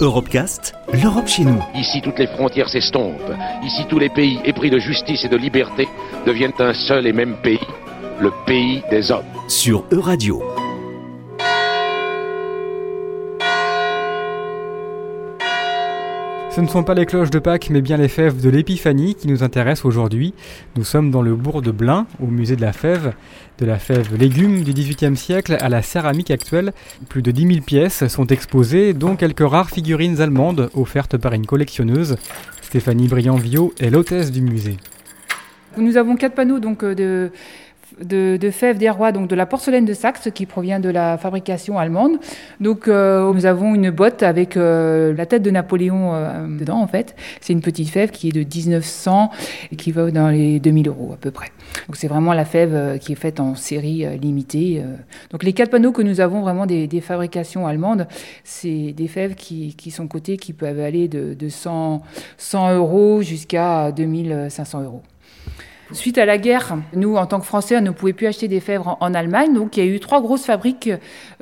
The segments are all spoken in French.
Europecast, l'Europe chez nous. Ici, toutes les frontières s'estompent. Ici, tous les pays épris de justice et de liberté deviennent un seul et même pays, le pays des hommes. Sur Euradio. Ce ne sont pas les cloches de Pâques, mais bien les fèves de l'Épiphanie qui nous intéressent aujourd'hui. Nous sommes dans le bourg de Blain, au musée de la fève. De la fève légumes du XVIIIe siècle à la céramique actuelle, plus de 10 000 pièces sont exposées, dont quelques rares figurines allemandes offertes par une collectionneuse. Stéphanie Briand-Viau est l'hôtesse du musée. Nous avons quatre panneaux euh, de fèves des rois, donc de la porcelaine de Saxe qui provient de la fabrication allemande. Donc euh, nous avons une botte avec euh, la tête de Napoléon euh, dedans en fait. C'est une petite fève qui est de 1900 et qui va dans les 2000 euros à peu près. Donc c'est vraiment la fève qui est faite en série limitée. Donc les quatre panneaux que nous avons vraiment des, fabrications allemandes, c'est des fèves qui, sont cotées qui peuvent aller de, de 100, 100 euros jusqu'à 2500 euros. Suite à la guerre, nous, en tant que Français, on ne pouvait plus acheter des fèves en, Allemagne. Donc, il y a eu trois grosses fabriques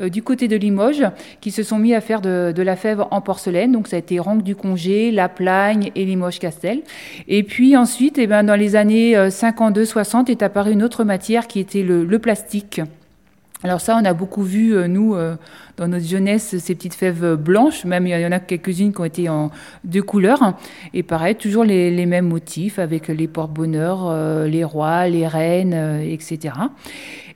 euh, du côté de Limoges qui se sont mis à faire de, la fève en porcelaine. Donc, ça a été Ranque du Congé, La Plagne et Limoges-Castel. Et puis ensuite, eh ben, dans les années 52-60, euh, est apparue une autre matière qui était le plastique. Alors ça, on a beaucoup vu, euh, nous, euh, dans notre jeunesse, ces petites fèves blanches, même il y en a quelques-unes qui ont été en deux couleurs, et pareil, toujours les, mêmes motifs, avec les porte-bonheur, euh, les rois, les reines, etc.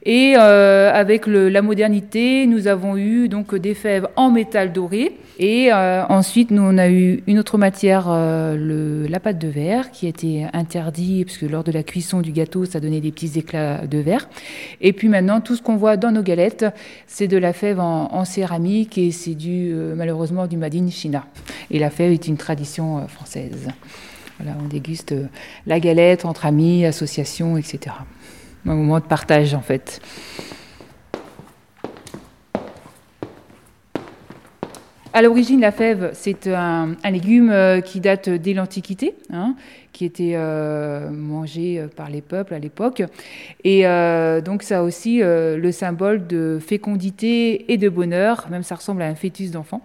Et euh, avec la modernité, nous avons eu donc des fèves en métal doré. Et euh, ensuite, nous on a eu une autre matière, euh, la pâte de verre, qui était interdit parce que lors de la cuisson du gâteau, ça donnait des petits éclats de verre. Et puis maintenant, tout ce qu'on voit dans nos galettes, c'est de la fève en, en céramique et c'est du malheureusement du Made in China. Et la fève est une tradition française. Voilà, on déguste la galette entre amis, associations, etc un moment de partage en fait. À l'origine, la fève, c'est un, légume euh, qui date dès l'Antiquité, hein, qui était euh, mangé euh, par les peuples à l'époque. Et donc, ça a aussi le symbole de fécondité et de bonheur, même ça ressemble à un fœtus d'enfant.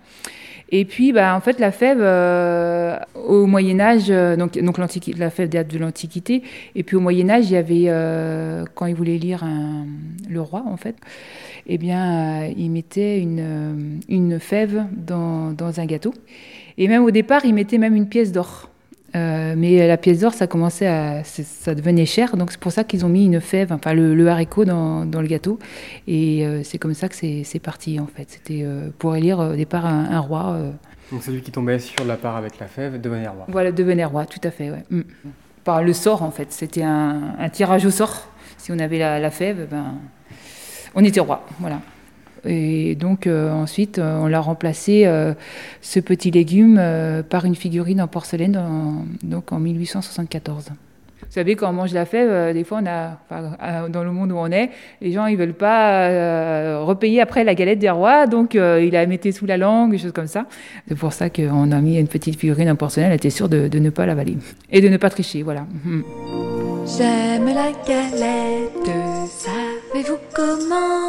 Et puis, bah, en fait, la fève, euh, au Moyen Âge, euh, donc, la fève date de l'Antiquité, et puis au Moyen Âge, il y avait, euh, quand il voulait lire le roi, en fait, eh bien, il mettait une, fève dans, dans un gâteau. Et même au départ, il mettait même une pièce d'or. Euh, mais la pièce d'or, ça commençait à, ça devenait cher, donc c'est pour ça qu'ils ont mis une fève, enfin le, haricot dans, dans, le gâteau, et euh, c'est comme ça que c'est parti en fait. C'était euh, pour élire au départ un, roi. Donc celui qui tombait sur la part avec la fève devenait roi. Voilà, devenait roi, tout à fait. Ouais. Mm. Par le sort en fait, c'était un, un, tirage au sort. Si on avait la, la fève, ben on était roi, voilà. Et donc euh, ensuite, euh, on l'a remplacé, euh, ce petit légume, par une figurine en porcelaine donc en 1874. Vous savez, quand on mange la fève, des fois, on a, dans le monde où on est, les gens ils veulent pas repayer après la galette des rois, donc il la mettait sous la langue, des choses comme ça. C'est pour ça qu'on a mis une petite figurine en porcelaine, elle était sûre de, de ne pas l'avaler et de ne pas tricher, voilà. J'aime la galette, savez-vous comment